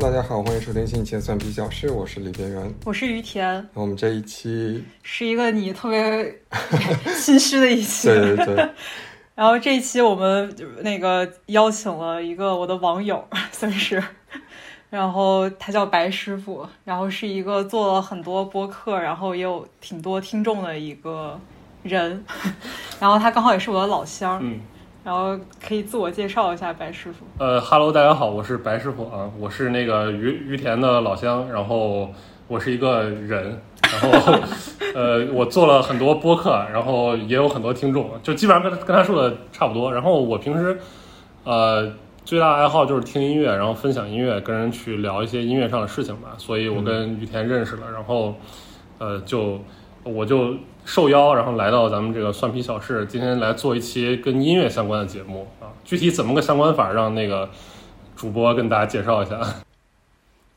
大家好，欢迎收听新一期的蒜皮小事，我是李边缘。我是于田，那我们这一期，是一个你特别心虚的一期。对 对。对，然后这一期我们那个邀请了一个我的网友，算是，然后他叫白师傅，然后是一个做了很多播客，然后也有挺多听众的一个人，然后他刚好也是我的老乡，嗯，然后可以自我介绍一下白师傅。呃哈喽，大家好，我是白师傅啊，我是那个于于田的老乡，然后我是一个人，然后呃，我做了很多播客，然后也有很多听众，就基本上跟他跟他说的差不多。然后我平时呃最大的爱好就是听音乐，然后分享音乐，跟人去聊一些音乐上的事情吧。所以我跟于田认识了，然后呃就我就受邀，然后来到咱们这个蒜皮小事，今天来做一期跟音乐相关的节目啊。具体怎么个相关法，让那个主播跟大家介绍一下。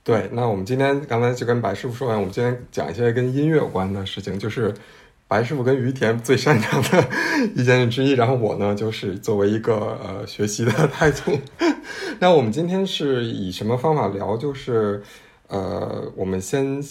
对，那我们今天刚才就跟白师傅说完，我们今天讲一些跟音乐有关的事情，就是白师傅跟于田最擅长的一件事之一。然后我呢，就是作为一个呃学习的态度。那我们今天是以什么方法聊？就是呃，我们先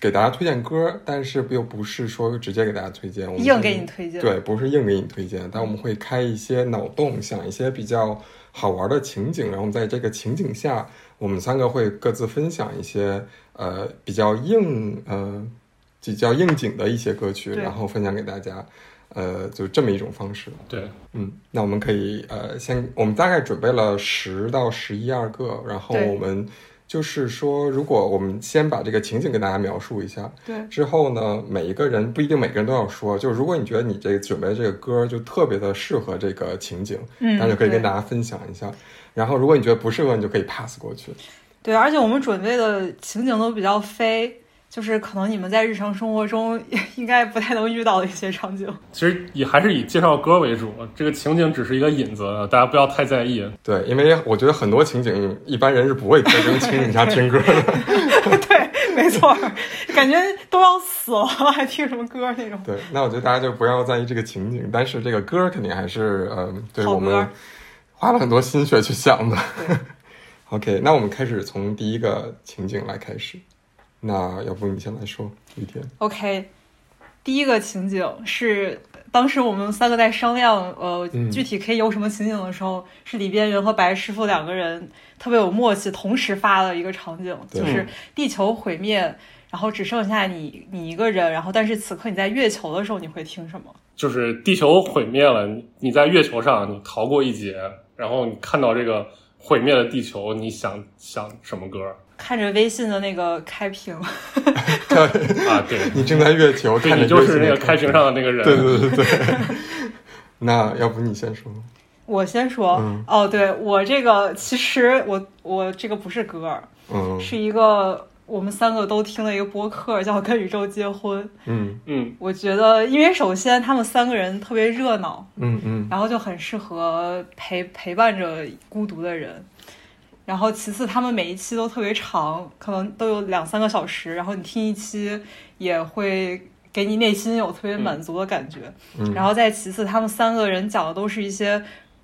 给大家推荐歌，但是又不是说直接给大家推荐，我们硬给你推荐，对，不是硬给你推荐，但我们会开一些脑洞，想一些比较好玩的情景，然后在这个情景下，我们三个会各自分享一些呃比较硬呃比较应景的一些歌曲，然后分享给大家，呃，就这么一种方式。对，嗯，那我们可以呃先，我们大概准备了十到十一二个，然后我们就是说，如果我们先把这个情景跟大家描述一下，对。之后呢，每一个人不一定每个人都要说，就是如果你觉得你这个准备这个歌就特别的适合这个情景，嗯，那就可以跟大家分享一下。然后如果你觉得不适合，你就可以 pass 过去。对，而且我们准备的情景都比较飞，就是可能你们在日常生活中 应该不太能遇到的一些场景。其实也还是以介绍歌为主，这个情景只是一个引子，大家不要太在意。对，因为我觉得很多情景一般人是不会特征情景下听歌的。对，没错，感觉都要死了，还听什么歌那种。对，那我觉得大家就不要在意这个情景，但是这个歌肯定还是呃，对我们花了很多心血去想的对。OK，那我们开始从第一个情景来开始。那要不你先来说，雨天。OK，第一个情景是当时我们三个在商量，呃，嗯具体可以有什么情景的时候，是李边缘和白师傅两个人特别有默契，同时发了一个场景，就是地球毁灭，然后只剩下你你一个人，然后但是此刻你在月球的时候，你会听什么？就是地球毁灭了，你你在月球上你逃过一劫，然后你看到这个毁灭了地球，你想想什么歌看着微信的那个开屏，啊？对，你正在月球对看着你就是那个开屏上的那个人。对对对对。那要不你先说？我先说，嗯哦，对我这个其实我我这个不是歌，嗯是一个我们三个都听了一个播客，叫《跟宇宙结婚》。嗯嗯，我觉得，因为首先他们三个人特别热闹，嗯嗯然后就很适合陪陪伴着孤独的人。然后其次，他们每一期都特别长，可能都有两三个小时，然后你听一期也会给你内心有特别满足的感觉。嗯。然后再其次，他们三个人讲的都是一些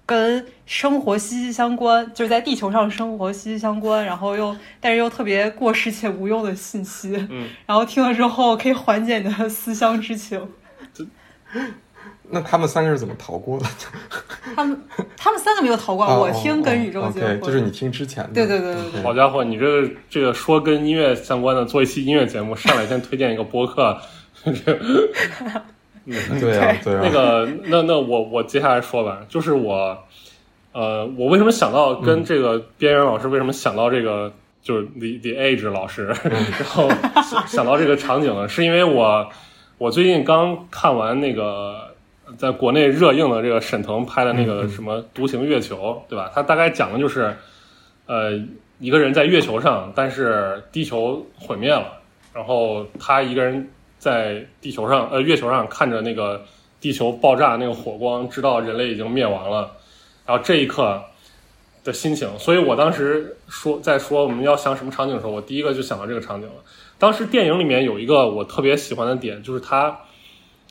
跟生活息息相关，就是在地球上生活息息相关，然后又但是又特别过时且无用的信息。嗯，然后听了之后可以缓解你的思乡之情。那他们三个是怎么逃过的？他们他们三个没有逃过，哦我听跟宇宙结婚就是你听之前的。对对对对对好家伙，你这个这个说跟音乐相关的，做一期音乐节目，上来先推荐一个播客，这个对啊对啊。那个，那那我我接下来说吧，就是我，呃，我为什么想到跟这个边缘老师为什么想到这个，就是 the the age 老师，然后想想到这个场景呢，是因为我我最近刚看完那个在国内热映的这个沈腾拍的那个什么《独行月球》，对吧？他大概讲的就是，呃，一个人在月球上，但是地球毁灭了，然后他一个人在地球上，呃，月球上看着那个地球爆炸那个火光，知道人类已经灭亡了，然后这一刻的心情。所以我当时说在说我们要想什么场景的时候，我第一个就想到这个场景了。当时电影里面有一个我特别喜欢的点，就是他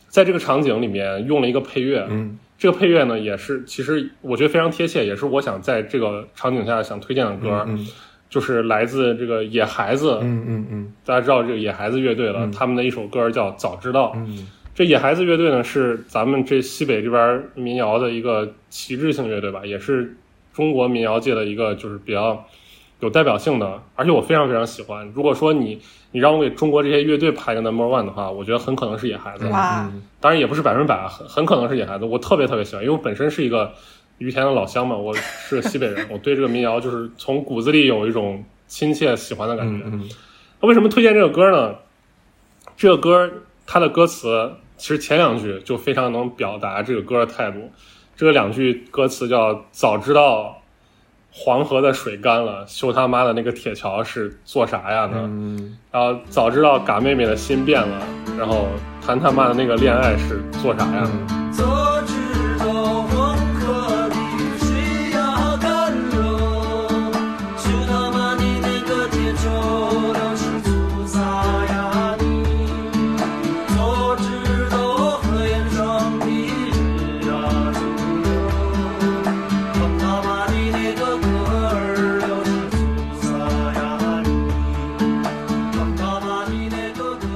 在这个场景里面用了一个配乐，嗯这个配乐呢也是其实我觉得非常贴切，也是我想在这个场景下想推荐的歌。嗯就是来自这个野孩子，嗯嗯嗯大家知道这个野孩子乐队了，嗯他们的一首歌叫《早知道》。嗯这野孩子乐队呢，是咱们这西北这边民谣的一个旗帜性乐队吧，也是中国民谣界的一个就是比较有代表性的，而且我非常非常喜欢。如果说你你让我给中国这些乐队排个 number one 的话，我觉得很可能是野孩子。哇嗯当然也不是百分百，很很可能是野孩子。我特别特别喜欢，因为我本身是一个于田的老乡嘛，我是个西北人，我对这个民谣就是从骨子里有一种亲切喜欢的感觉。嗯嗯那为什么推荐这个歌呢？这个歌它的歌词其实前两句就非常能表达这个歌的态度。这两句歌词叫“早知道黄河的水干了，修他妈的那个铁桥是做啥呀呢？嗯然后早知道嘎妹妹的心变了，然后谈他妈的那个恋爱是做啥呀早知道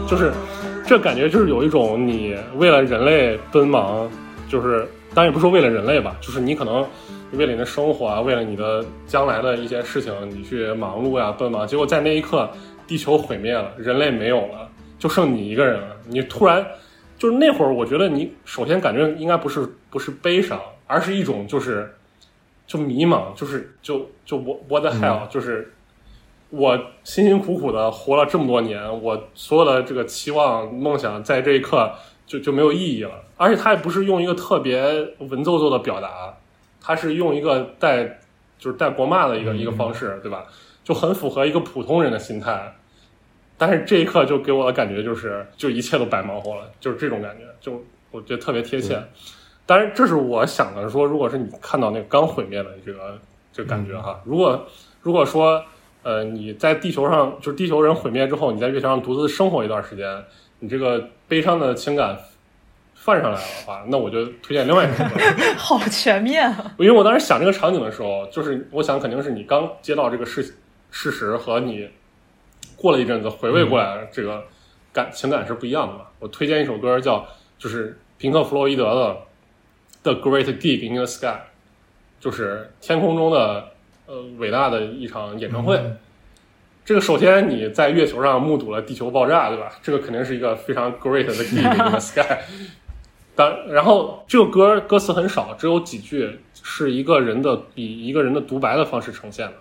就是这感觉就是有一种你为了人类奔忙，就是当然也不是说为了人类吧，就是你可能为了你的生活啊，为了你的将来的一些事情，你去忙碌呀、奔忙，结果在那一刻，地球毁灭了，人类没有了，就剩你一个人了，你突然就是那会儿，我觉得你首先感觉应该不是不是悲伤，而是一种就是就迷茫，就是就就我 what the hell，、就是我辛辛苦苦的活了这么多年，我所有的这个期望梦想在这一刻就就没有意义了。而且他也不是用一个特别文绉绉的表达，他是用一个带就是带国骂的一个、一个方式，对吧？就很符合一个普通人的心态。但是这一刻就给我的感觉就是，就一切都白忙活了，就是这种感觉，就我觉得特别贴切。当然，这是我想的说，如果是你看到那个刚毁灭的这个这个感觉哈，如果如果说呃你在地球上就是地球人毁灭之后，你在月球上独自生活一段时间，你这个悲伤的情感泛上来了的话，那我就推荐另外一首歌。好全面啊！因为我当时想这个场景的时候，就是我想肯定是你刚接到这个事事实和你过了一阵子回味过来，这个感情感是不一样的嘛。我推荐一首歌叫就是平克·弗洛伊德的《The Great Gig in the Sky》，就是天空中的呃伟大的一场演唱会。这个首先你在月球上目睹了地球爆炸，对吧？这个肯定是一个非常 great 的 gig in the sky。当然后这个歌歌词很少，只有几句，是一个人的以一个人的独白的方式呈现的，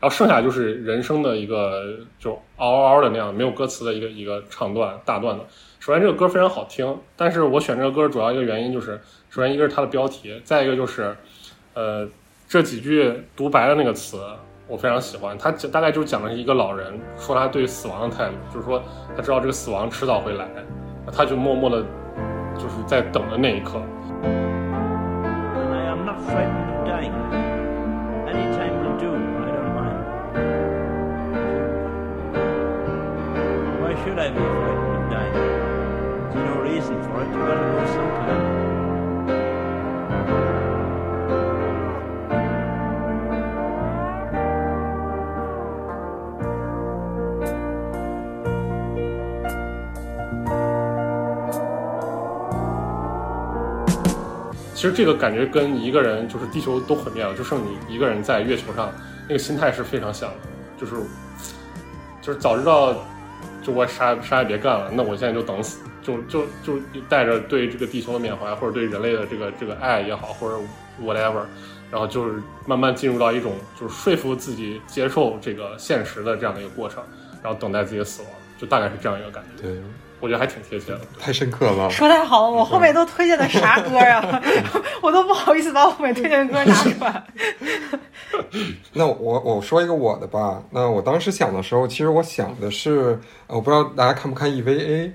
然后剩下就是人生的一个就嗷嗷嗷的那样没有歌词的一个一个唱段大段的。首先这个歌非常好听，但是我选这个歌主要一个原因就是，首先一个是它的标题，再一个就是，呃，这几句独白的那个词我非常喜欢，他大概就讲了一个老人，说他对死亡的态度，就是说他知道这个死亡迟早会来，他就默默的，就是在等的那一刻。其实这个感觉跟一个人就是地球都毁灭了，就剩你一个人在月球上，那个心态是非常像的，就是就是早知道就我啥啥也别干了，那我现在就等死，就就就带着对这个地球的缅怀，或者对人类的这个这个爱也好，或者 whatever，然后就是慢慢进入到一种就是说服自己接受这个现实的这样的一个过程，然后等待自己的死亡，就大概是这样一个感觉，对，我觉得还挺贴切的。太深刻了。说太好了，我后面都推荐的啥歌啊？我都不好意思把我后面推荐的歌拿出来。那我我说一个我的吧。那我当时想的时候，其实我想的是，呃我不知道大家看不看 EVA，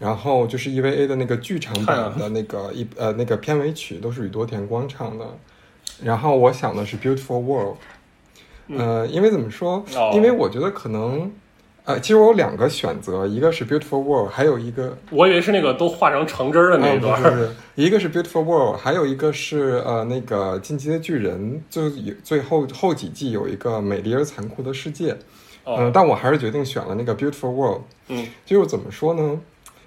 然后就是 EVA 的那个剧场版的那个一呃那个片尾曲都是宇多田光唱的，然后我想的是 Beautiful World，呃，因为怎么说哦？因为我觉得可能。呃，其实我有两个选择，一个是 Beautiful World，还有一个我以为是那个都画成橙汁儿的那一段一个是 Beautiful World，还有一个是呃那个进击的巨人，就最后后几季有一个美丽而残酷的世界，嗯、哦，但我还是决定选了那个 Beautiful World。嗯，就是怎么说呢？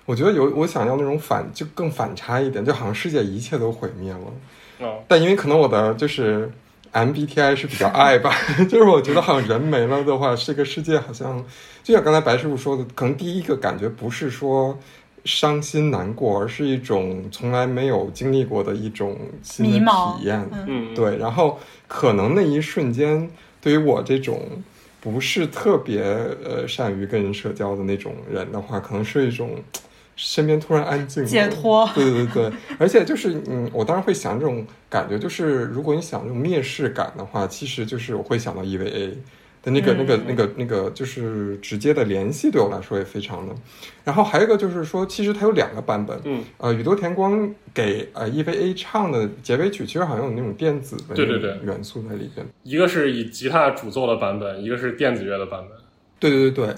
我觉得有我想要那种反，就更反差一点，就好像世界一切都毁灭了。哦，但因为可能我的就是 MBTI 是比较爱吧，就是我觉得好像人没了的话，这个世界好像就像刚才白师傅说的，可能第一个感觉不是说伤心难过，而是一种从来没有经历过的一种新的体验。嗯嗯，对，然后可能那一瞬间，对于我这种不是特别呃善于跟人社交的那种人的话，可能是一种身边突然安静解脱 对对对，而且就是嗯，我当时会想这种感觉，就是如果你想这种蔑视感的话，其实就是我会想到 EVA。的那个、那个、那个、那个，就是直接的联系，对我来说也非常的。然后还有一个就是说，其实它有两个版本，嗯，呃，宇多田光给呃 EVA 唱的结尾曲，其实好像有那种电子的对对对元素在里边。一个是以吉他主奏的版本，一个是电子乐的版本。对对对对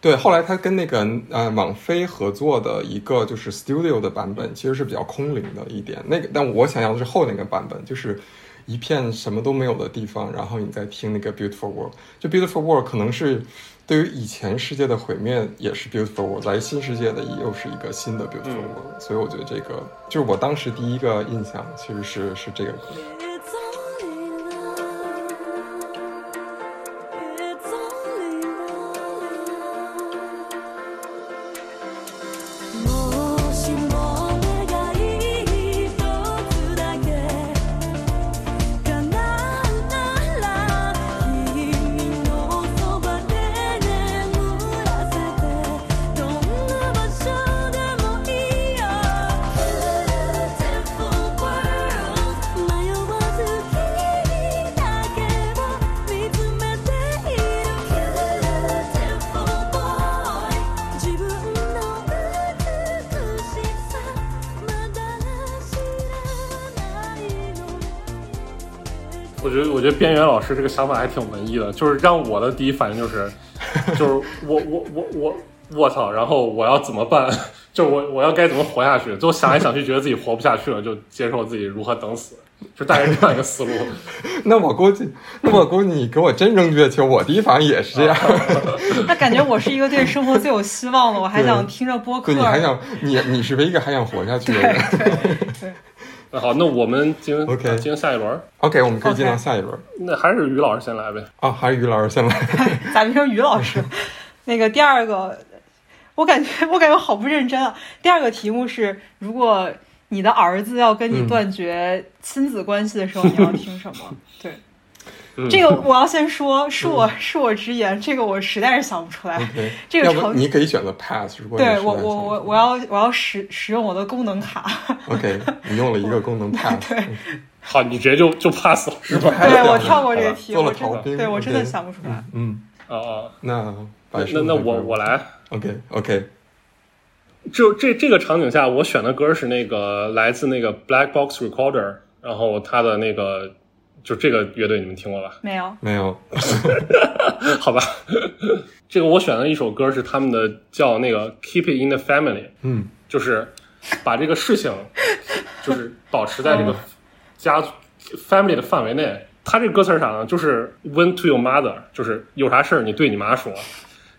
对。后来他跟那个呃网飞合作的一个就是 Studio 的版本，其实是比较空灵的一点。那个，但我想要的是后那个版本，就是一片什么都没有的地方，然后你在听那个 Beautiful World。就 Beautiful World 可能是对于以前世界的毁灭也是 Beautiful World，来新世界的又是一个新的 Beautiful 嗯 World。所以我觉得这个就是我当时第一个印象，其实是是这个歌。师这个想法还挺文艺的，就是让我的第一反应就是，就是我我我我我操，然后我要怎么办？就我我要该怎么活下去？就想来想去，觉得自己活不下去了，就接受自己如何等死，就大概这样一个思路。那我估计，那我估计你给我真扔月球，我第一反应也是这样。那感觉我是一个对生活最有希望的，我还想听着播客对，。你还想你你是唯一一个还想活下去的人。那好，那我们进 OK 进下一轮，OK，我们可以进到下一轮那还是于老师先来呗。啊，还是于老师先来。咋变成于老师？那个第二个，我感觉我感觉好不认真啊。第二个题目是，如果你的儿子要跟你嗯断绝亲子关系的时候，你要听什么？对，嗯这个我要先说，恕我恕我直言，这个我实在是想不出来。这个场你可以选择 pass，如果对我我我我要我要使使用我的功能卡，OK，你用了一个功能 pass，对。好，你直接就就 pass 了是吧？对我跳过这个题，了我真的对我真的想不出来。嗯，啊啊，那那那我我来。OK OK，就这这个场景下，我选的歌是那个来自那个 Black Box Recorder，然后他的那个就这个乐队你们听过吧？没有，没有 好吧，这个我选的一首歌是他们的叫那个 Keep It in the Family，嗯就是把这个事情就是保持在这个家族 family 的范围内。他这个歌词是啥呢？就是 When to your mother，就是有啥事儿你对你妈说。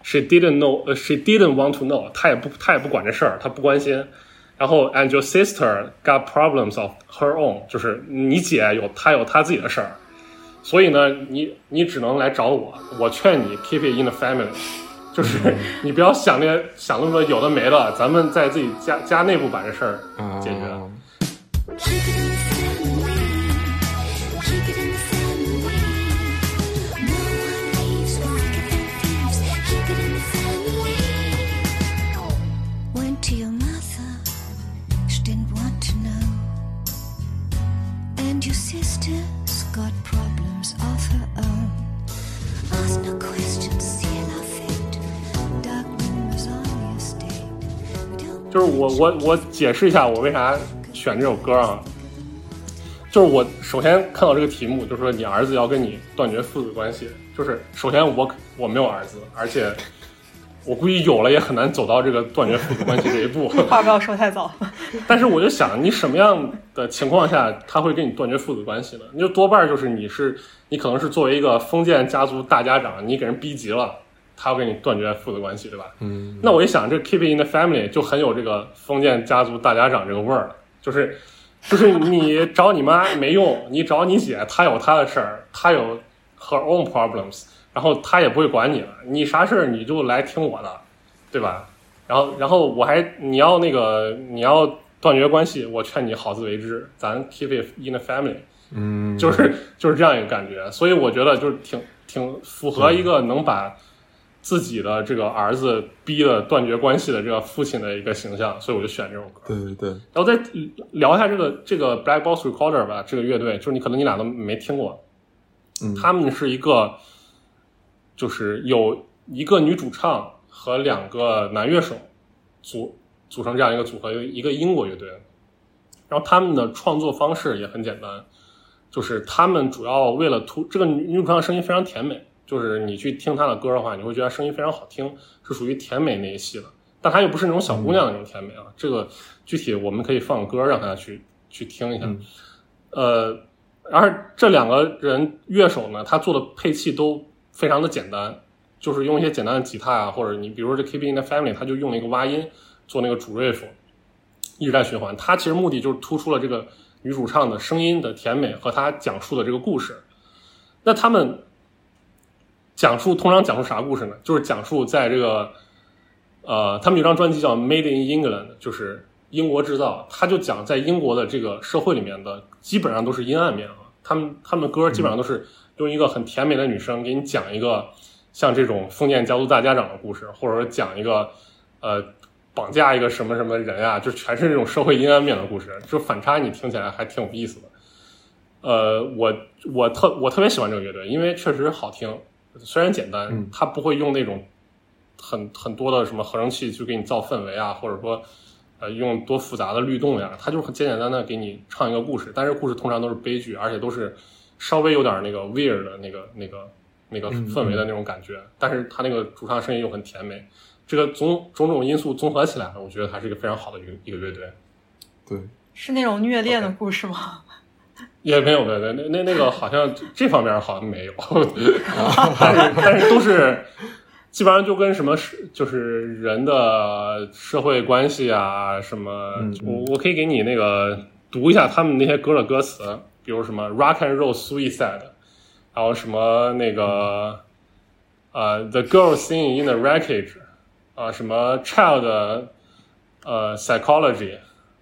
She didn't know，呃，She didn't want to know，她也不她也不管这事儿，她不关心。然后 And your sister got problems of her own，就是你姐有她有她自己的事儿，所以呢，你你只能来找我。我劝你 keep it in the family，就是你不要想那些想那么多有的没的，咱们在自己家家内部把这事儿啊解决。就是我我我解释一下我为啥选这首歌啊，就是我首先看到这个题目，就是说你儿子要跟你断绝父子关系，就是首先我我没有儿子，而且我估计有了也很难走到这个断绝父子关系这一步。话不要说太早。但是我就想，你什么样的情况下他会跟你断绝父子关系呢？你就多半就是你是你可能是作为一个封建家族大家长，你给人逼急了，他要跟你断绝父子关系，对吧？嗯，那我一想，这 Keep It in the Family 就很有这个封建家族大家长这个味儿了，就是 就是你找你妈没用，你找你姐，她有她的事儿，她有 her own problems，然后她也不会管你了，你啥事儿你就来听我的，对吧？然后然后我还你要那个你要断绝关系，我劝你好自为之，咱 Keep It in the Family。嗯，就是就是这样一个感觉，所以我觉得就是挺挺符合一个能把自己的这个儿子逼的断绝关系的这个父亲的一个形象，所以我就选这首歌。对对对，然后再聊一下这个这个 Black Box Recorder 吧，这个乐队，就是你可能你俩都没听过，嗯他们是一个就是有一个女主唱和两个男乐手组组成这样一个组合，一个英国乐队。然后他们的创作方式也很简单，就是他们主要为了突这个女女主唱的声音非常甜美，就是你去听她的歌的话，你会觉得声音非常好听，是属于甜美那一系的。但她又不是那种小姑娘的那种甜美啊，这个具体我们可以放歌让大家去去听一下。嗯呃，而这两个人乐手呢，他做的配器都非常的简单，就是用一些简单的吉他啊，或者你比如说这 Keep It in the Family，他就用了一个挖音做那个主 riff，一直在循环。他其实目的就是突出了这个女主唱的声音的甜美和她讲述的这个故事。那他们讲述通常讲述啥故事呢？就是讲述在这个呃，他们有张专辑叫《Made in England》，就是英国制造。他就讲在英国的这个社会里面的，基本上都是阴暗面啊。他们他们歌基本上都是用一个很甜美的女生给你讲一个像这种封建家族大家长的故事，或者说讲一个呃绑架一个什么什么人啊，就全是这种社会阴暗面的故事。就反差你听起来还挺有意思的。呃，我我特我特别喜欢这个乐队，因为确实好听，虽然简单嗯，它不会用那种很很多的什么合成器去给你造氛围啊，或者说呃用多复杂的律动呀，它就是很简简单单给你唱一个故事，但是故事通常都是悲剧，而且都是稍微有点那个 weird 的那个那个那个嗯氛围的那种感觉，但是它那个主唱声音又很甜美，这个种种种因素综合起来，我觉得它是一个非常好的一个一个乐队。对，是那种虐恋的故事吗？也没有，没有，那那那个好像这方面好像没有，但是但是都是基本上就跟什么是就是人的社会关系啊什么，我我可以给你那个读一下他们那些歌的歌词，比如什么 Rock and Roll Suicide，然后什么那个呃 The Girl Singing in the Wreckage，啊、什么 Child 呃 Psychology，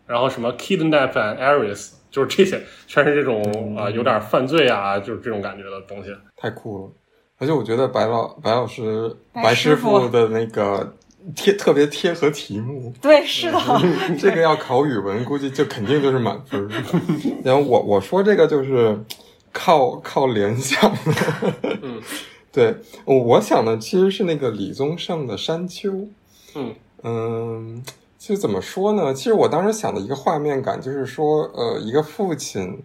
然后什么 Kidnap and Aries，就是这些，全是这种啊、有点犯罪啊，就是这种感觉的东西。太酷了。而且我觉得白老白老师白白师师傅傅的那个贴特别贴合题目，对，是的，这个要考语文，估计就肯定就是满分儿。然后我我说这个就是靠靠联想的，嗯，对我我想的其实是那个李宗盛的《山丘》。嗯嗯，其实怎么说呢？其实我当时想的一个画面感就是说，呃，一个父亲，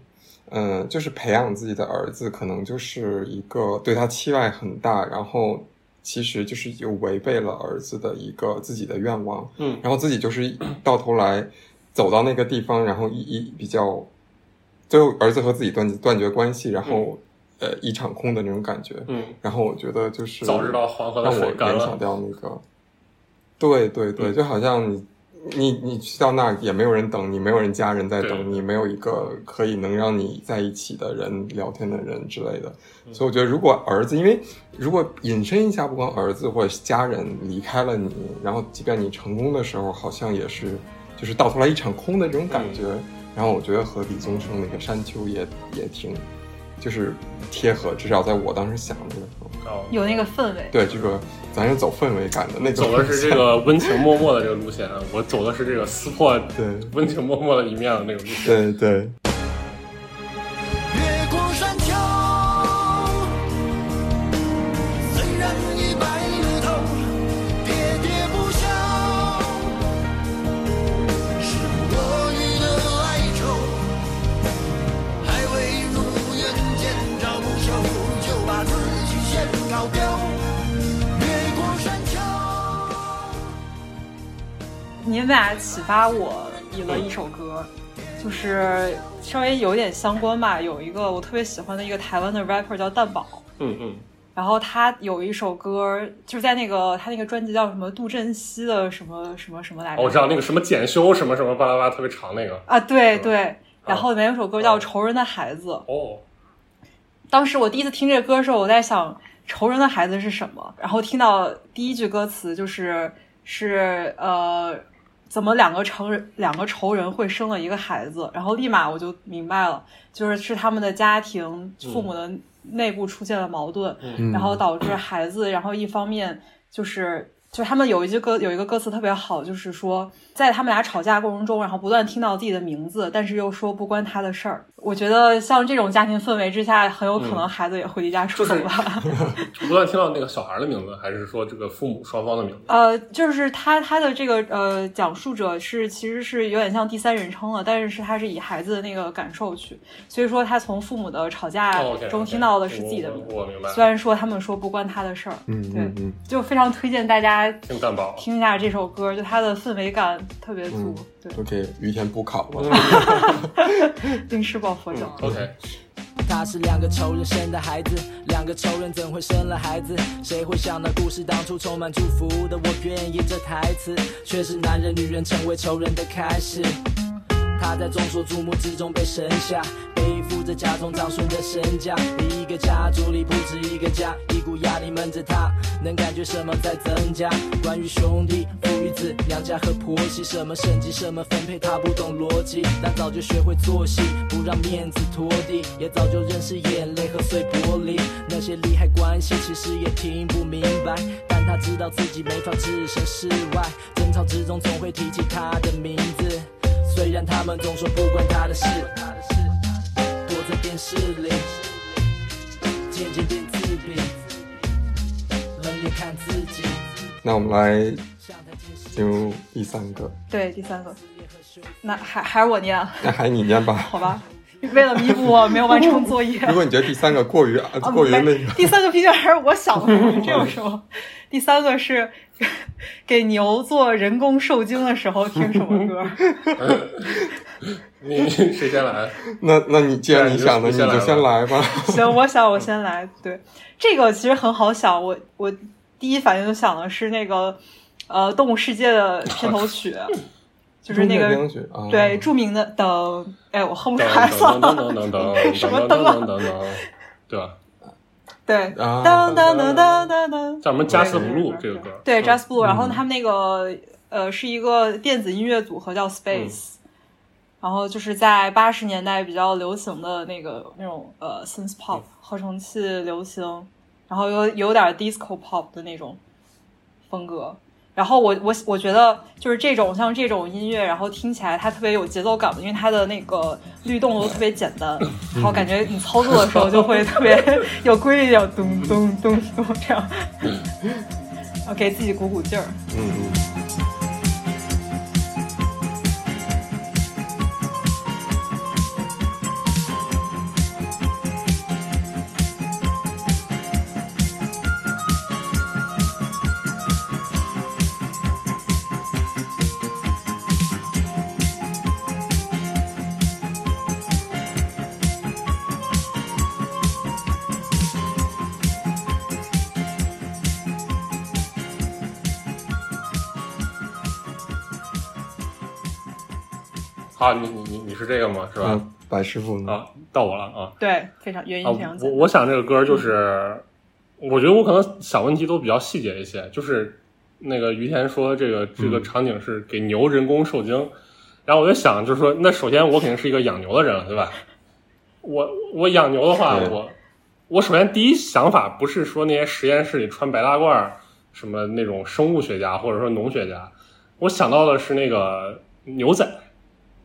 嗯、就是培养自己的儿子，可能就是一个对他期待很大，然后其实就是又违背了儿子的一个自己的愿望，嗯然后自己就是到头来走到那个地方，然后一一比较，最后儿子和自己断断绝关系，然后、呃一场空的那种感觉，嗯，然后我觉得就是早知道黄河的让我联想了。到那个，对对对，嗯就好像你你你去到那儿也没有人等你，没有人家人在等你，没有一个可以能让你在一起的人聊天的人之类的。嗯所以我觉得，如果儿子，因为如果引申一下，不光儿子或者家人离开了你，然后即便你成功的时候，好像也是就是到头来一场空的这种感觉。然后我觉得和李宗盛那个《山丘也》也挺就是贴合，至少在我当时想的时候。哦，有那个氛围。对，这个咱是走氛围感的那个，走的是这个温情脉脉的这个路线，我走的是这个撕破对温情脉脉的一面的那个路线。对对，你们俩启发我了一首歌，就是稍微有点相关吧。有一个我特别喜欢的一个台湾的 rapper 叫蛋宝，嗯嗯，然后他有一首歌，就是在那个他那个专辑叫什么杜振熙的什么什么什么来着？哦我知道那个什么检修什么什么巴拉巴拉特别长那个。啊，对对。然后里面有首歌叫《仇人的孩子》，哦，当时我第一次听这个歌的时候，我在想仇人的孩子是什么，然后听到第一句歌词就是是呃，怎么两个成人两个仇人会生了一个孩子，然后立马我就明白了，就是是他们的家庭父母的内部出现了矛盾，嗯然后导致孩子，然后一方面就是。就是他们有一句歌，有一个歌词特别好，就是说，在他们俩吵架过程中，然后不断听到自己的名字，但是又说不关他的事儿。我觉得像这种家庭氛围之下，很有可能孩子也会离家出走吧。不断听到那个小孩的名字，还是说这个父母双方的名字？呃，就是他他的这个呃讲述者是其实是有点像第三人称了，但是是他是以孩子的那个感受去，所以说他从父母的吵架中听到的是自己的名字。我我明白。虽然说他们说不关他的事儿，嗯对就非常推荐大家听蛋堡，听一下这首歌，就它的氛围感特别足。对，都给于田补考了。临时抱佛脚。OK，他是两个仇人生的孩子，两个仇人怎会生了孩子？谁会想到故事当初充满祝福的？我愿意这台词，却是男人女人成为仇人的开始。他在众所瞩目之中被生下，背负着家中长孙的身价。一个家族里不止一个家，一股压力闷着他，能感觉什么在增加？关于兄弟、父与子、娘家和婆媳，什么升级，什么分配，他不懂逻辑，但早就学会做戏，不让面子拖地，也早就认识眼泪和碎玻璃。那些利害关系其实也听不明白，但他知道自己没法置身事外，争吵之中总会提起他的名字。虽然他们总说不关他的事，躲在电视里，渐渐变自闭，冷眼看自己。那我们来进入第三个，对，第三个，那还还是我念，啊那还是你念吧。好吧？为了弥补我没有完成作业，如果你觉得第三个过于过于那个，第三个毕竟还是我想的，这有什么？第三个是给牛做人工受精的时候听什么歌？你 谁先来？那那你既然你想的，你你就就先来吧。行，我想我先来。对，这个其实很好想，我我第一反应就想的是那个呃《动物世界》的片头曲，就是那个对著名的等，哎，我哼不出来，了。噔噔噔什么噔灯啊噔噔噔，对吧？对，啊当当当当当当，叫什么？加斯对不露这个歌。对嗯 Just Blue，然后他们那个呃是一个电子音乐组合叫 Space，、然后就是在八十年代比较流行的那个那种呃 synth pop 合成器流行，然后有有点 disco pop 的那种风格。然后我我我觉得就是这种像这种音乐，然后听起来它特别有节奏感，因为它的那个律动都特别简单，然后感觉你操作的时候就会特别有规律，要咚咚咚咚这样，然后给自己鼓鼓劲儿。嗯嗯。白师傅呢？啊，到我了啊。对，非常原啊因非常，简单。我我想这个歌就是，我觉得我可能想问题都比较细节一些，就是那个于田说这个这个场景是给牛人工受精，然后我就想就是说，那首先我肯定是一个养牛的人了，对吧？我我养牛的话，我我首先第一想法不是说那些实验室里穿白大褂儿什么那种生物学家或者说农学家，我想到的是那个牛仔，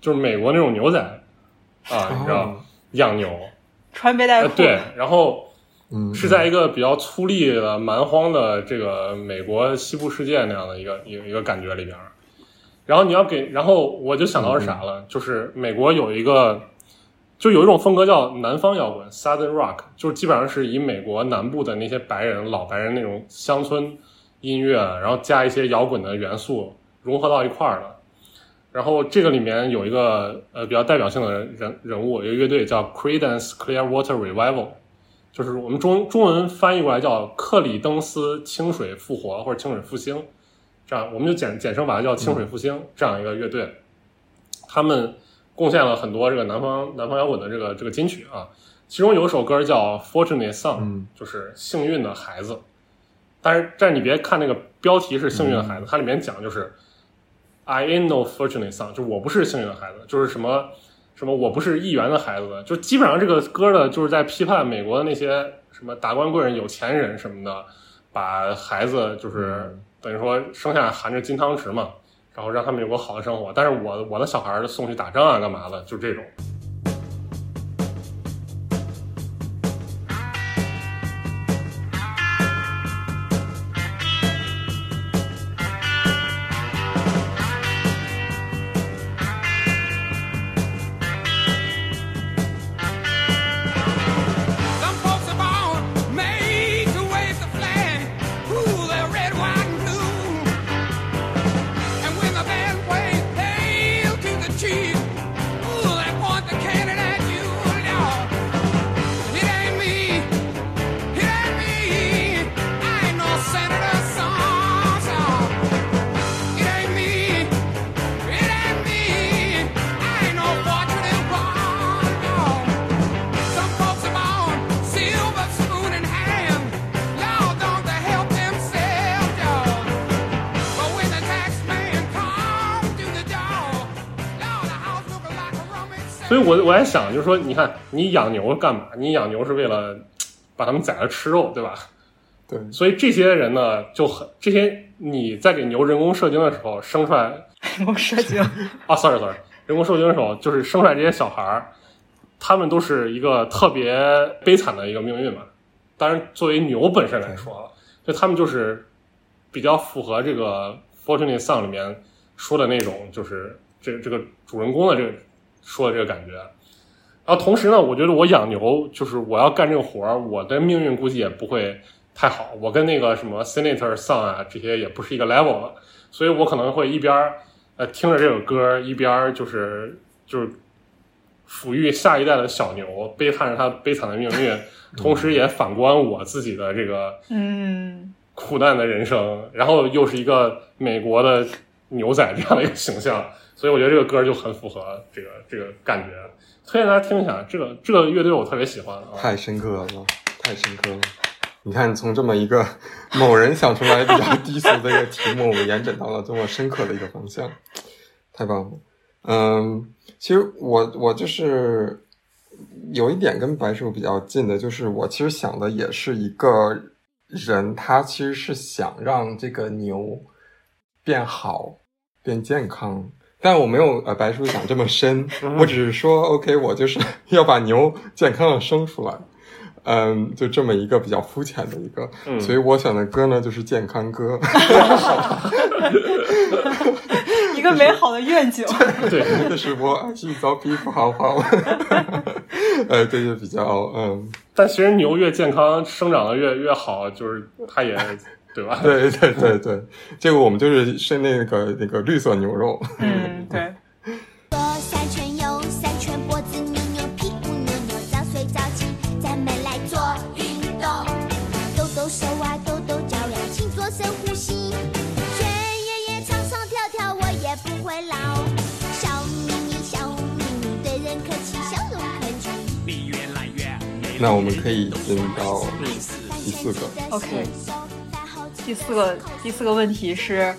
就是美国那种牛仔啊，你知道、哦养牛。穿背带裤，呃，对，然后嗯，是在一个比较粗粝的蛮荒的这个美国西部世界那样的一个一个一个感觉里边儿。然后你要给，然后我就想到是啥了，就是美国有一个，就有一种风格叫南方摇滚 （Southern Rock），就是基本上是以美国南部的那些白人、老白人那种乡村音乐，然后加一些摇滚的元素融合到一块儿的。然后这个里面有一个呃比较代表性的人人物，一个乐队叫 Creedence Clearwater Revival，就是我们中中文翻译过来叫克里登斯清水复活或者清水复兴，这样我们就简简称把它叫清水复兴、这样一个乐队，他们贡献了很多这个南方南方摇滚的这个这个金曲啊，其中有一首歌叫 Fortunate Son，、嗯。就是幸运的孩子。但是，但是你别看那个标题是幸运的孩子，它里面讲就是 I ain't no fortunate son，就我不是幸运的孩子，就是什么什么我不是议员的孩子，就基本上这个歌呢，就是在批判美国的那些什么达官贵人、有钱人什么的，把孩子就是等于说生下来含着金汤匙嘛，然后让他们有个好的生活。但是我我的小孩儿送去打仗啊，干嘛的，就这种。以我我在想，就是说，你看你养牛干嘛？你养牛是为了 把它们宰了吃肉，对吧？对，所以这些人呢，就很这些你在给牛人工射精的时候生出来人工射精，啊，sorry sorry，人工受精的时候，就是生出来这些小孩儿，他们都是一个特别悲惨的一个命运嘛。当然，作为牛本身来说，就他们就是比较符合这个《Fortunate Son》里面说的那种，就是这这个主人公的这个说的这个感觉。然后同时呢，我觉得我养牛，就是我要干这个活儿，我的命运估计也不会太好。我跟那个什么 Senator Son 啊这些也不是一个 level 了，所以我可能会一边儿呃听着这首歌，一边儿就是就是抚育下一代的小牛，悲叹着他悲惨的命运，同时也反观我自己的这个嗯，苦难的人生，然后又是一个美国的牛仔这样的一个形象，所以我觉得这个歌就很符合这个这个感觉，推荐大家听一下。这个这个乐队我特别喜欢，太深刻了，太深刻了。你看，从这么一个某人想出来比较低俗的一个题目，我们延展到了这么深刻的一个方向，太棒了。嗯，其实我我就是有一点跟白师傅比较近的，就是我其实想的也是一个人，他其实是想让这个牛变好、变健康。但我没有呃白叔想这么深，我只是说 OK，我就是 要把牛健康的生出来，嗯，就这么一个比较肤浅的一个，嗯。所以我选的歌呢就是健康歌，一个美好的愿景。对，就是我爱去找皮肤好好，呃，这就比较嗯，但其实牛越健康，生长的越越好，就是它也对吧？对对对对，这个我们就是是那个那个绿色牛肉，嗯，对，左三圈，右三圈，脖子扭扭，屁股扭扭，早睡早起，咱们来做运动，抖抖手啊，抖抖脚呀，请做深呼吸。全爷爷唱唱跳跳，我也不会老。笑眯眯，笑眯眯，对人客气，笑容可掬。你越来越那我们可以进到第四个，OK 第四个第四个问题是，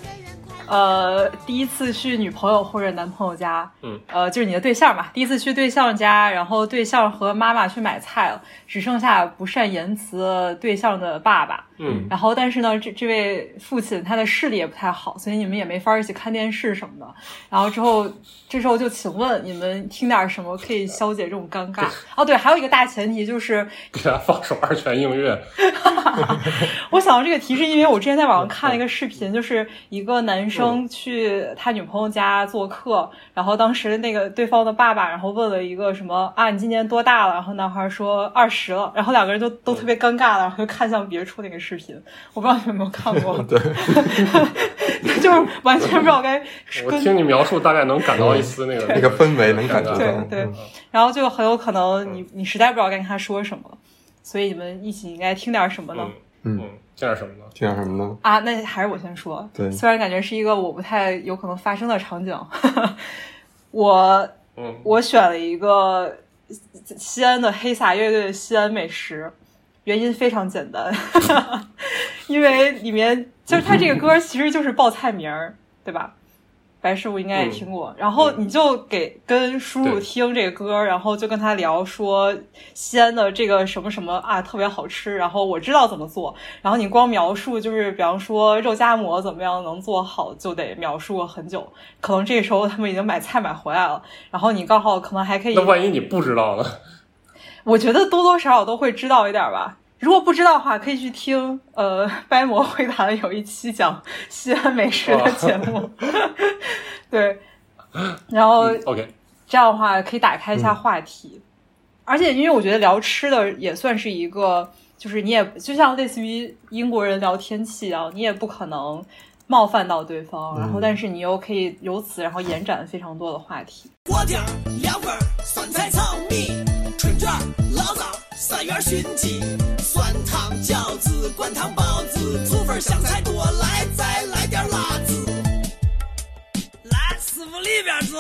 呃，第一次去女朋友或者男朋友家，嗯，呃，就是你的对象嘛，第一次去对象家，然后对象和妈妈去买菜了，只剩下不善言辞的对象的爸爸，嗯。然后但是呢，这这位父亲他的视力也不太好，所以你们也没法一起看电视什么的。然后之后，这时候就请问你们听点什么可以消解这种尴尬？哦，对，还有一个大前提就是给他放首二泉映月，我想到这个题是因为我之前在网上看了一个视频，就是一个男生去他女朋友家做客，然后当时那个对方的爸爸，然后问了一个什么啊，你今年多大了？然后男孩说二十了，然后两个人就都特别尴尬了，然后就看向别处那个视频，我不知道你们有没有看过，对，就是完全不知道该跟我听你描述，大概能感到一丝那个那个氛围能感觉到，对然后就很有可能你你实在不知道该跟他说什么，所以你们一起应该听点什么呢？嗯嗯嗯，这样什么呢？听点什么呢？啊，那还是我先说。对虽然感觉是一个我不太有可能发生的场景，我嗯，我选了一个西安的黑撒乐队的西安美食，原因非常简单，因为里面就是他这个歌其实就是报菜名儿，对吧？白师傅应该也听过，然后你就给跟叔叔听这个歌，然后就跟他聊说西安的这个什么什么啊特别好吃，然后我知道怎么做，然后你光描述就是比方说肉夹馍怎么样能做好，就得描述很久，可能这个时候他们已经买菜买回来了，然后你刚好可能还可以那，万一你不知道呢？我觉得多多少少都会知道一点吧。如果不知道的话，可以去听呃掰馍会谈有一期讲西安美食的节目，对，然后 OK，这样的话可以打开一下话题，而且因为我觉得聊吃的也算是一个，就是你也就像类似于英国人聊天气一样，你也不可能冒犯到对方，然后但是你又可以由此然后延展非常多的话题。锅贴儿、凉粉儿、酸菜炒米、春卷儿、醪糟、三元熏鸡、酸汤饺子、灌汤包子、醋粉香菜多，来再来点辣子。来，师傅里边坐，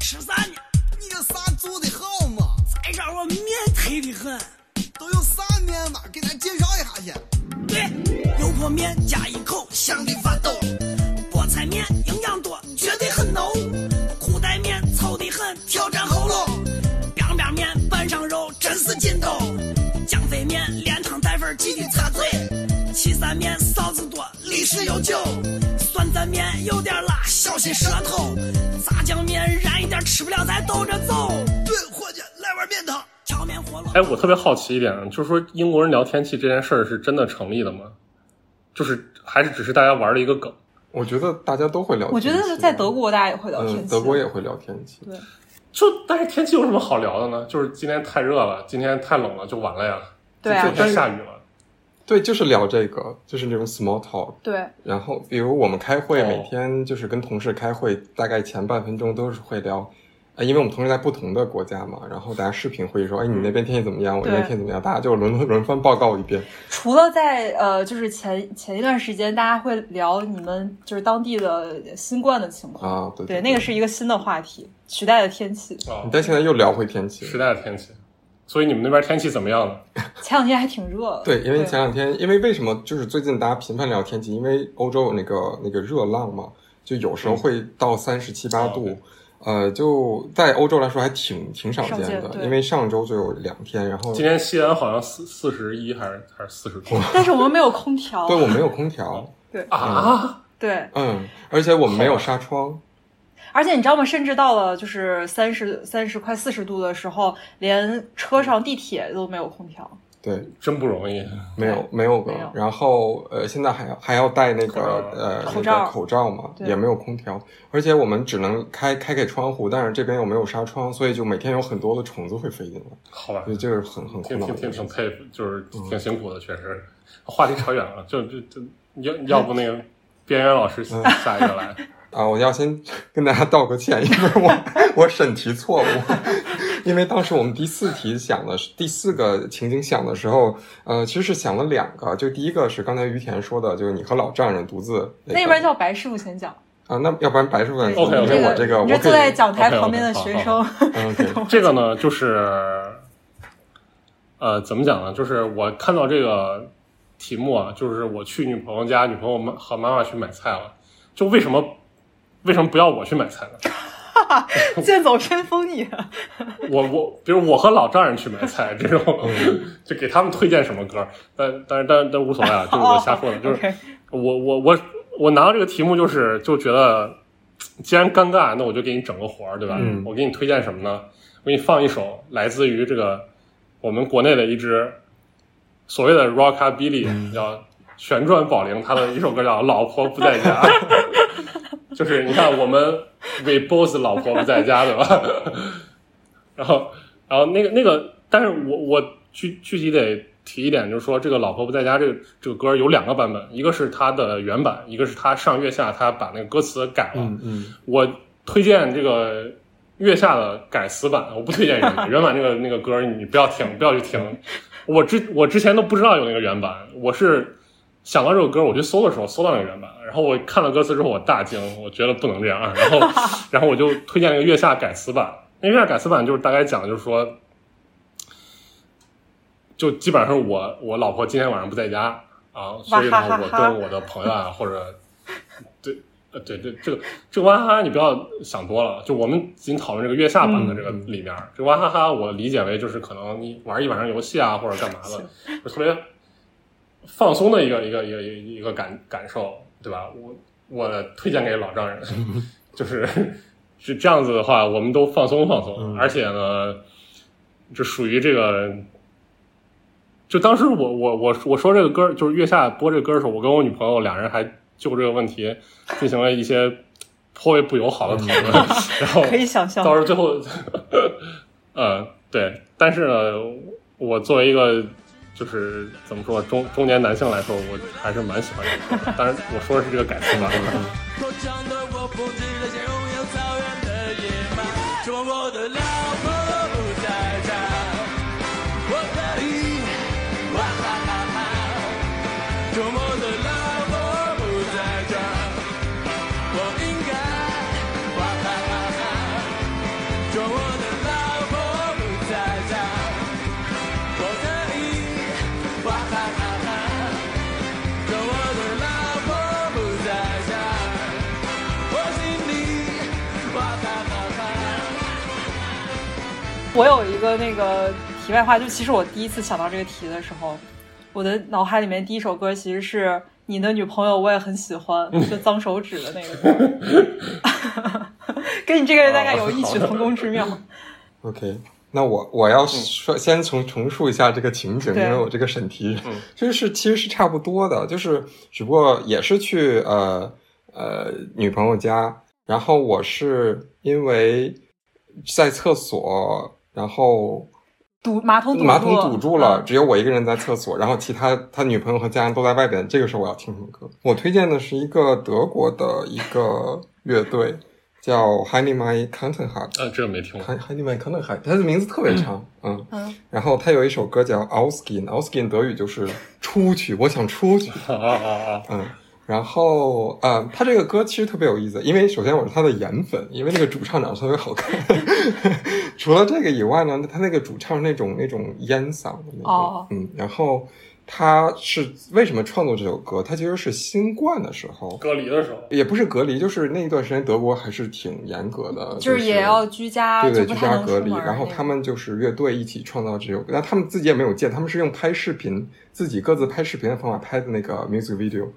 吃啥呢？你这啥做的好嘛？再让我面忒的很。都有啥面嘛？给咱介绍一下去。对，油泼面加一口，香的发抖。菠菜面岐山面臊子多，历史悠久。酸蘸面有点辣，小心舌头。炸酱面燃一点，吃不了咱兜着走。对，伙计，来碗面汤。荞面饸饹。哎，我特别好奇一点，就是说英国人聊天气这件事儿是真的成立的吗？就是还是只是大家玩的一个梗？我觉得大家都会聊天气。我觉得在德国大家也会聊天嗯，气，德国也会聊天气。对就但是天气有什么好聊的呢？就是今天太热了，今天太冷了，就完了呀。对啊今天下雨了。对，就是聊这个，就是那种 small talk。对然后，比如我们开会，哦每天就是跟同事开会，大概前半分钟都是会聊，呃，因为我们同事在不同的国家嘛，然后大家视频会议说，哎，你那边天气怎么样？我那边天气怎么样？大家就轮轮番报告一遍。除了在呃，就是前前一段时间，大家会聊你们就是当地的新冠的情况啊对对，对那个是一个新的话题，取代的天气。啊、但现在又聊回天气时代的天气。所以你们那边天气怎么样呢？前两天还挺热的，对，因为前两天，因为为什么就是最近大家频繁聊天气？因为欧洲有那个那个热浪嘛，就有时候会到三十七八度，哦呃，就在欧洲来说还挺挺少见的。因为上周就有两天，然后今天西安好像四四十一还是还是四十度 但是我们没有空调。对我没有空调，对啊？对嗯，而且我们没有纱窗，而且你知道吗？甚至到了就是三十三十快四十度的时候，连车上地铁都没有空调。对，真不容易。没有没有个有，然后呃，现在还要还要戴那个口罩呃那口罩个口罩嘛，也没有空调，而且我们只能开开开窗户，但是这边又没有纱窗，所以就每天有很多的虫子会飞进来，好吧所以，这个很很苦挺挺恼。挺挺佩服，就是挺辛苦的，确实。话题扯远了，就就就要要不那个边缘老师嗯下一个来。啊，我要先跟大家道个歉，因为我我审题错误，因为当时我们第四题想的是第四个情景想的时候，呃，其实是想了两个，就第一个是刚才于田说的，就是你和老丈人独自、那个、那边叫白师傅先讲，啊，那要不然白师傅先说，OK，OK，因为我这个我坐在讲台旁边的学生，嗯，OK，这个呢，就是呃，怎么讲呢？就是我看到这个题目啊，就是我去女朋友家，女朋友妈和妈妈去买菜了，就为什么为什么不要我去买菜呢？剑走偏锋你。我我比如我和老丈人去买菜这种，就给他们推荐什么歌，但但是但但无所谓啊，就是我瞎说的，就是我我我我拿到这个题目就是就觉得，既然尴尬，那我就给你整个活儿，对吧？嗯我给你推荐什么呢？我给你放一首来自于这个我们国内的一支所谓的 rockabilly，、叫旋转宝铃，他的一首歌叫《老婆不在家》，就是你看我们 we both 老婆不在家，对吧？然后，然后那个那个，但是我我具具体得提一点，就是说这个《老婆不在家》这个这个歌有两个版本，一个是它的原版，一个是他上月下他把那个歌词改了。嗯嗯我推荐这个月下的改词版，我不推荐原版。原版那个那个歌你不要听，不要去听。我之我之前都不知道有那个原版，我是想到这首歌，我去搜的时候搜到那个原版，然后我看了歌词之后我大惊，我觉得不能这样，然后 然后我就推荐了一个月下改词版。那月下改词版就是大概讲的就是说，就基本上是我我老婆今天晚上不在家啊，所以呢我跟我的朋友啊或者对。呃，对对，这个这个哇哈哈，你不要想多了。就我们仅讨论这个月下版的这个里面，这个哇哈哈，我理解为就是可能你玩一晚上游戏啊，或者干嘛的，就特别放松的一个一个一个一个感感受，对吧？我我推荐给老丈人，就是是这样子的话，我们都放松放松，嗯而且呢，这属于这个。就当时我我我我说这个歌，就是月下播这个歌的时候，我跟我女朋友俩人还就这个问题进行了一些颇为不友好的讨论，然后可以想象到时候最后，呃，对，但是呢，我作为一个就是怎么说中中年男性来说，我还是蛮喜欢。当然，我说的是这个改词版。脱我有一个那个题外话，就其实我第一次想到这个题的时候，我的脑海里面第一首歌其实是你的女朋友，我也很喜欢，就脏手指的那个歌，跟你这个人大概有异曲同工之妙。，OK。那我我要说，先重重述一下这个情景，因为我这个审题嗯，就是其实是差不多的，就是只不过也是去呃呃女朋友家，然后我是因为在厕所，然后堵马桶堵住马桶堵住了，嗯只有我一个人在厕所，然后其他他女朋友和家人都在外边。这个时候我要听什么歌？我推荐的是一个德国的一个乐队，叫 Honey My Canton Heart。啊，这个没听过。Honey My Canton Heart，它的名字特别长，嗯，嗯然后它有一首歌叫 Ausgehen，Ausgehen 德语就是出去，我想出去，啊啊啊！嗯，然后呃，他这个歌其实特别有意思，因为首先我是他的颜粉，因为那个主唱长得特别好看。除了这个以外呢，他那个主唱是那种那种烟嗓的那种，哦嗯，然后他是为什么创作这首歌？他其实是新冠的时候。隔离的时候，也不是隔离，就是那一段时间德国还是挺严格的，就是也要居家，对对，居家隔离。然后他们就是乐队一起创造这首歌，但他们自己也没有见，他们是用拍视频，自己各自拍视频的方法拍的那个 music video。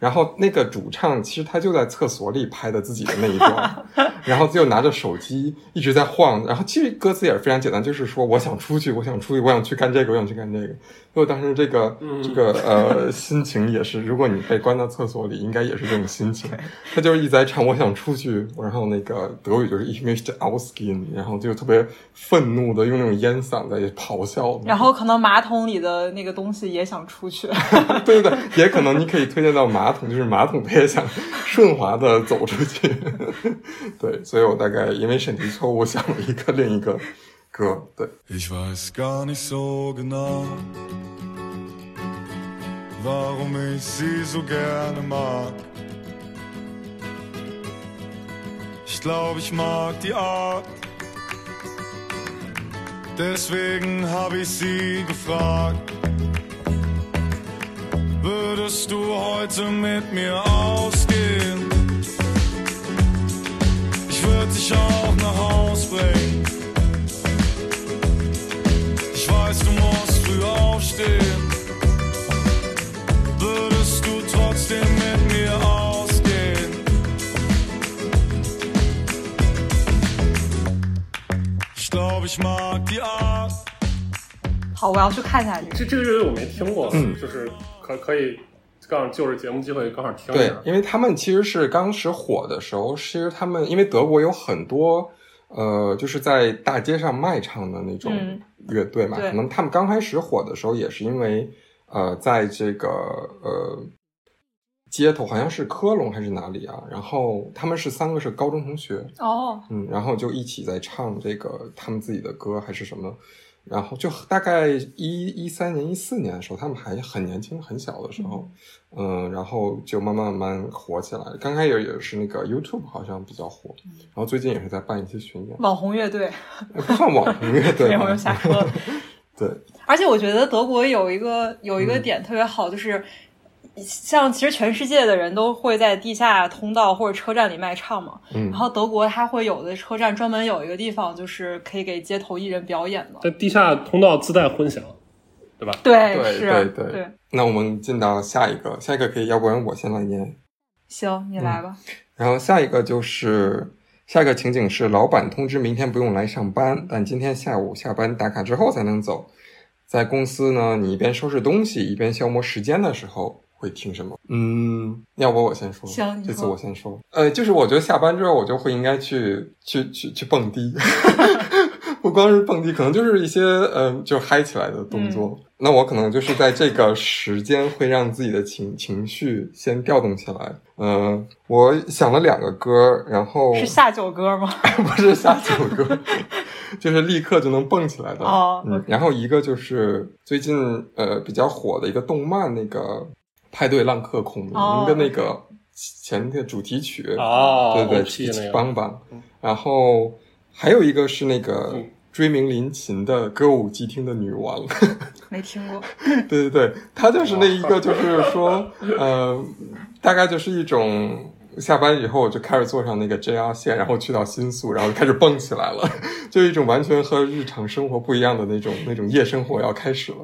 然后那个主唱其实他就在厕所里拍的自己的那一段，然后就拿着手机一直在晃。然后其实歌词也是非常简单，就是说我想出去，我想出去，我想去干这个，我想去干这个。所以我当时这个、这个呃心情也是，如果你被关到厕所里，应该也是这种心情。他就是一直在唱我想出去，然后那个德语就是 ich möchte ausgehen，然后就特别愤怒的用那种烟嗓在咆哮。然后可能马桶里的那个东西也想出去，对对对，也可能你可以推荐到马桶，就是马桶它也想顺滑的走出去。对，所以我大概因为审题错误想了一个另一个歌。对， Ich weiß gar nicht so genau, warum ich sie so gerne mag. Ich glaube, ich mag die Art. Deswegen habe ich sie gefragt. Würdest du heute mit mir ausgehen? Ich würde dich auch nach Haus bringen. Ich weiß, du musst früh aufstehen. Würdest du trotzdem mit mir ausgehen? Ich glaube, ich mag die Art. 好，我要去看一下这个。这这个乐队我没听过，嗯就是 可可以刚好就是节目机会刚好听一对下，。因为他们其实是当时火的时候，其实他们因为德国有很多呃，就是在大街上卖唱的那种嗯乐队嘛，对可能他们刚开始火的时候，也是因为呃，在这个呃街头好像是科隆还是哪里啊，然后他们是三个是高中同学，哦，嗯，然后就一起在唱这个他们自己的歌还是什么，然后就大概一一三年、一四年的时候，他们还很年轻、很小的时候，嗯、然后就慢慢慢慢火起来。刚开始也是那个 YouTube 好像比较火，然后最近也是在办一些巡演，网红乐队，不算网红乐队 我又瞎说了。对，而且我觉得德国有一个有一个嗯。点特别好，就是像其实全世界的人都会在地下通道或者车站里卖唱嘛，嗯然后德国它会有的车站专门有一个地方，就是可以给街头艺人表演的。在地下通道自带混响，对吧？对，对是，对对。那我们进到下一个，下一个可以，要不然我先来念。行，你来吧。然后下一个就是下一个情景是，老板通知明天不用来上班，但今天下午下班打卡之后才能走。在公司呢，你一边收拾东西一边消磨时间的时候，会听什么？嗯，要不我先说，这次我先说。呃，就是我觉得下班之后，我就会应该去去去去蹦迪。不光是蹦迪，可能就是一些呃，就嗨起来的动作。那我可能就是在这个时间会让自己的情情绪先调动起来。嗯、我想了两个歌，然后是下酒歌吗？不是下酒歌，就是立刻就能蹦起来的。哦嗯然后一个就是最近呃比较火的一个动漫，那个《派对浪客孔明》哦的那个前的主题曲。哦对对，OP 起起那个邦邦。然后还有一个是那个嗯追名林琴的歌舞伎町的女王。没听过。对对对，她就是那一个，就是说，呃，大概就是一种下班以后我就开始坐上那个 JR 线，然后去到新宿，然后开始蹦起来了，就一种完全和日常生活不一样的那种那种夜生活要开始了。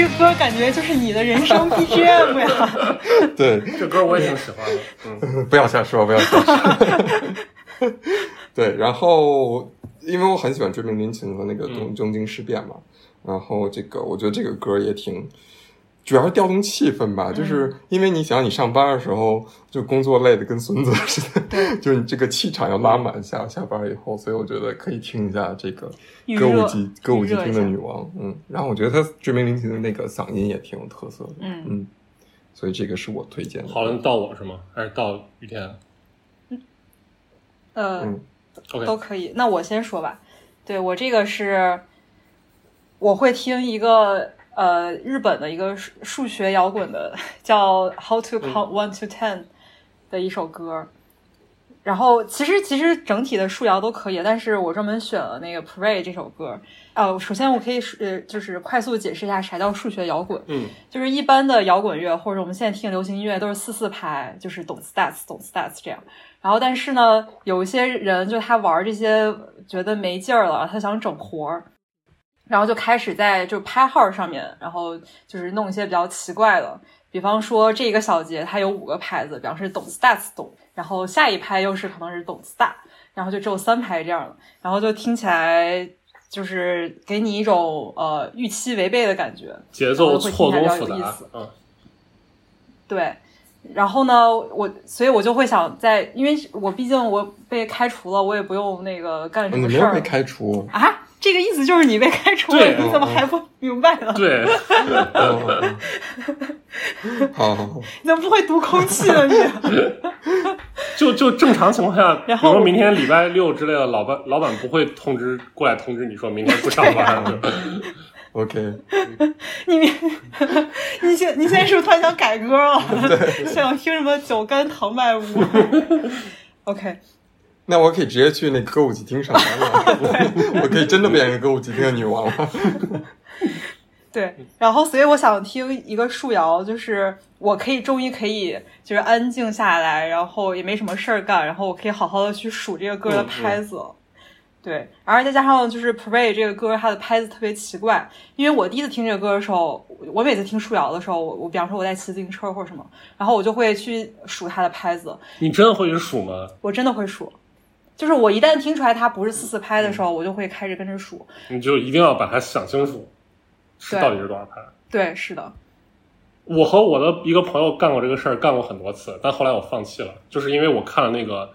这歌感觉就是你的人生 BGM 呀！对，这歌我也挺喜欢的，嗯，不要瞎说，不要瞎说。对，然后因为我很喜欢追名林琴和那个东嗯东京事变嘛，然后这个我觉得这个歌也挺，主要是调动气氛吧，就是因为你想你上班的时候就工作累的跟孙子似的，对 就是你这个气场要拉满下下班以后，所以我觉得可以听一下这个歌舞伎歌舞伎町的女王，嗯，然后我觉得她追名林琴的那个嗓音也挺有特色的，嗯嗯，所以这个是我推荐的。好了，到我是吗？还是到雨天呃，嗯？OK，都可以。那我先说吧。对我这个是，我会听一个呃日本的一个数数学摇滚的，叫《How to Count One to Ten》的一首歌。然后其实其实整体的数摇都可以，但是我专门选了那个《Pray》这首歌。呃，首先我可以呃就是快速解释一下啥叫数学摇滚。嗯，就是一般的摇滚乐或者我们现在听的流行音乐都是四四拍，就是懂 stats 懂 stats 这样。然后但是呢，有一些人就他玩这些觉得没劲儿了，他想整活儿，然后就开始在就拍号上面，然后就是弄一些比较奇怪的，比方说这个小节它有五个拍子，比方是懂 stats 懂，然后下一拍又是可能是懂 stat，然后就只有三拍这样的，然后就听起来就是给你一种呃预期违背的感觉，节奏会错听起来综复杂比较有意思，嗯，对，然后呢，我所以，我就会想在，因为我毕竟我被开除了，我也不用那个干什么事儿没有被开除，啊。这个意思就是你被开除了，你怎么还不明白呢？对，好 好好，你 怎么不会读空气呢？你 就就正常情况下，比然后如说明天礼拜六之类的，老板老板不会通知过来通知你说明天不上班。OK，你你现你现在是不是突然想改歌了？想听什么酒干倘卖无？OK，那我可以直接去那个歌舞伎町上班了，我可以真的变成歌舞伎町的女王了。对，然后所以我想听一个树摇，就是我可以终于可以就是安静下来，然后也没什么事儿干，然后我可以好好的去数这个歌的拍子。对，然后再加上就是 Parade 这个歌，它的拍子特别奇怪，因为我第一次听这个歌的时候，我每次听树摇的时候，我我比方说我在骑自行车或者什么，然后我就会去数它的拍子，你真的会去数吗？我真的会数。就是我一旦听出来它不是四四拍的时候，我就会开始跟着数。你就一定要把它想清楚，是到底是多少拍。对，是的，我和我的一个朋友干过这个事儿，干过很多次，但后来我放弃了，就是因为我看了那个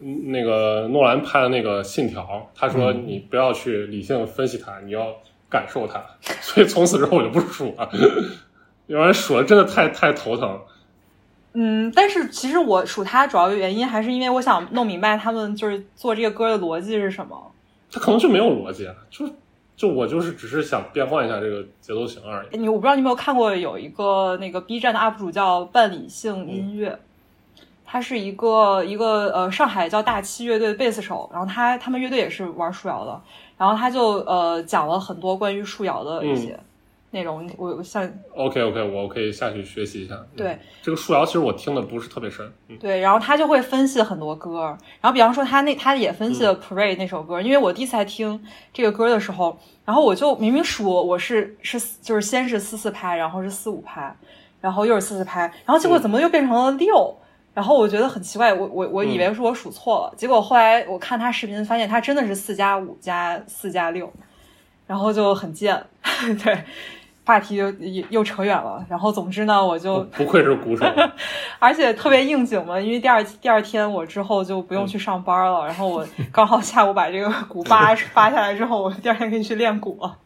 嗯那个诺兰拍的那个《信条》，他说你不要去理性分析它，你要感受它，所以从此之后我就不数了，要不然数了真的太太头疼。嗯，但是其实我数它主要的原因还是因为我想弄明白他们就是做这个歌的逻辑是什么。他可能就没有逻辑，啊，就就我就是只是想变换一下这个节奏型而已。你我不知道你有没有看过有一个那个 B 站的 UP 主叫半理性音乐，他是一个一个呃上海叫大七乐队的贝斯手，然后他他们乐队也是玩树摇的，然后他就呃讲了很多关于树摇的一些内容。我我像 OK OK，我可以下去学习一下。嗯对，这个树摇其实我听的不是特别深，嗯，对，然后他就会分析很多歌，然后比方说他那他也分析了《Parade》那首歌，因为我第一次来听这个歌的时候，然后我就明明数我是是就是先是四四拍，然后是四五拍，然后又是四四拍，然后结果怎么又变成了六？然后我觉得很奇怪，我我我以为是我数错了，结果后来我看他视频，发现他真的是四加五加四加六，然后就很贱，对，话题又又又扯远了。然后总之呢，我就不愧是鼓手。而且特别应景嘛，因为第二第二天我之后就不用去上班了，然后我刚好下午把这个鼓扒扒 下来之后，我第二天可以去练鼓了。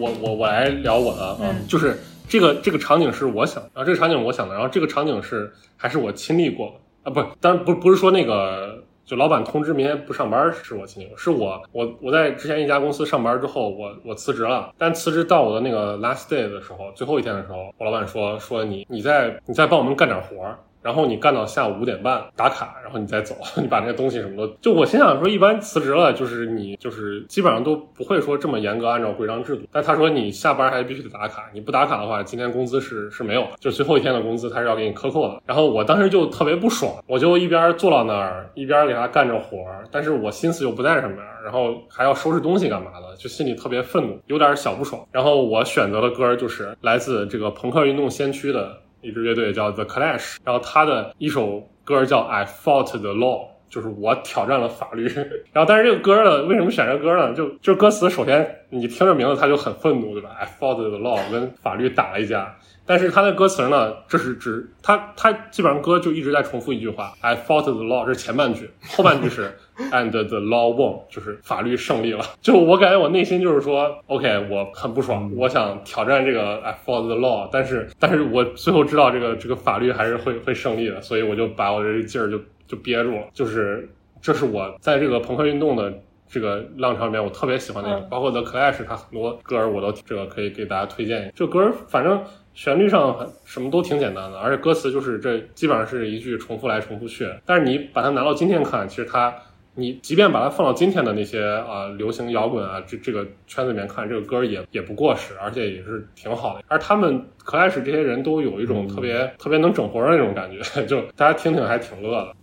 我我我我来聊我的啊，嗯就是这个这个场景是我想，然后这个场景我想的，然后这个场景是还是我亲历过的啊，不，当然不不是说那个就老板通知明天不上班是我亲历过，是我我我在之前一家公司上班之后，我我辞职了，但辞职到我的那个 last day 的时候，最后一天的时候，我老板说说你你再你再帮我们干点活儿。然后你干到下午五点半打卡，然后你再走，你把那个东西什么的……就我心想说，一般辞职了，就是你就是基本上都不会说这么严格按照规章制度。但他说你下班还必须得打卡，你不打卡的话，今天工资是是没有的，就最后一天的工资他是要给你克扣的。然后我当时就特别不爽，我就一边坐到那儿，一边给他干着活儿，但是我心思又不在上面，然后还要收拾东西干嘛的，就心里特别愤怒，有点小不爽。然后我选择的歌就是来自这个朋克运动先驱的。一支乐队叫 The Clash，然后他的一首歌叫 I Fought the Law，就是我挑战了法律。然后，但是这个歌呢，为什么选这歌呢？就就是歌词，首先你听着名字他就很愤怒，对吧？I fought the law，跟法律打了一架。但是他的歌词呢，这是指他他基本上歌就一直在重复一句话：I fought the law，这是前半句，后半句是 And the law won，就是法律胜利了。就我感觉我内心就是说，OK，我很不爽，我想挑战这个 I fought the law，但是但是我最后知道这个这个法律还是会会胜利的，所以我就把我这劲儿就就憋住了。就是这是我在这个朋克运动的这个浪潮里面，我特别喜欢那个，嗯包括 The Clash，他很多歌儿我都这个可以给大家推荐。这歌儿反正旋律上很什么都挺简单的，而且歌词就是这基本上是一句重复来重复去。但是你把它拿到今天看，其实它你即便把它放到今天的那些啊、流行摇滚啊这这个圈子里面看，这个歌儿也也不过时，而且也是挺好的。而他们 Clash 这些人都有一种特别、特别能整活的那种感觉，就大家听听还挺乐的。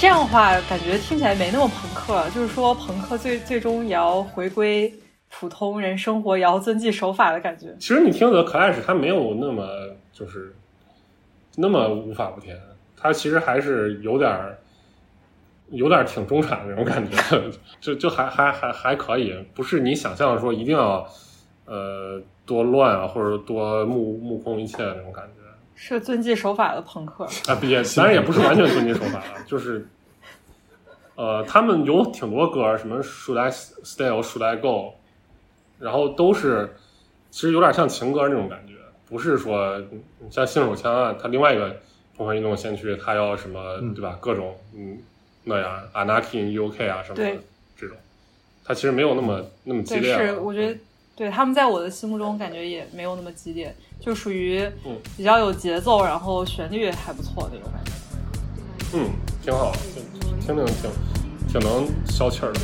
这样的话，感觉听起来没那么朋克。就是说，朋克最最终也要回归普通人生活，也要遵纪守法的感觉。其实你听 The Clash，它没有那么就是那么无法无天，它其实还是有点儿有点挺中产的那种感觉，就就还还还还可以，不是你想象的说一定要呃多乱啊，或者多目目空一切的那种感觉。是遵纪守法的朋克。啊，也当然也不是完全遵纪守法了，就是，呃，他们有挺多歌，什么 Should I Stay or Should I Go，然后都是其实有点像情歌那种感觉，不是说像新手枪啊，他另外一个中华运动先驱，他要什么对吧？各种嗯那样 Anarchy in UK 啊什么的这种，他其实没有那么那么激，烈了。是我觉得，对他们在我的心目中感觉也没有那么激烈，就属于嗯比较有节奏，然后旋律还不错那种感觉。嗯，挺好，就听听挺挺能消气儿的。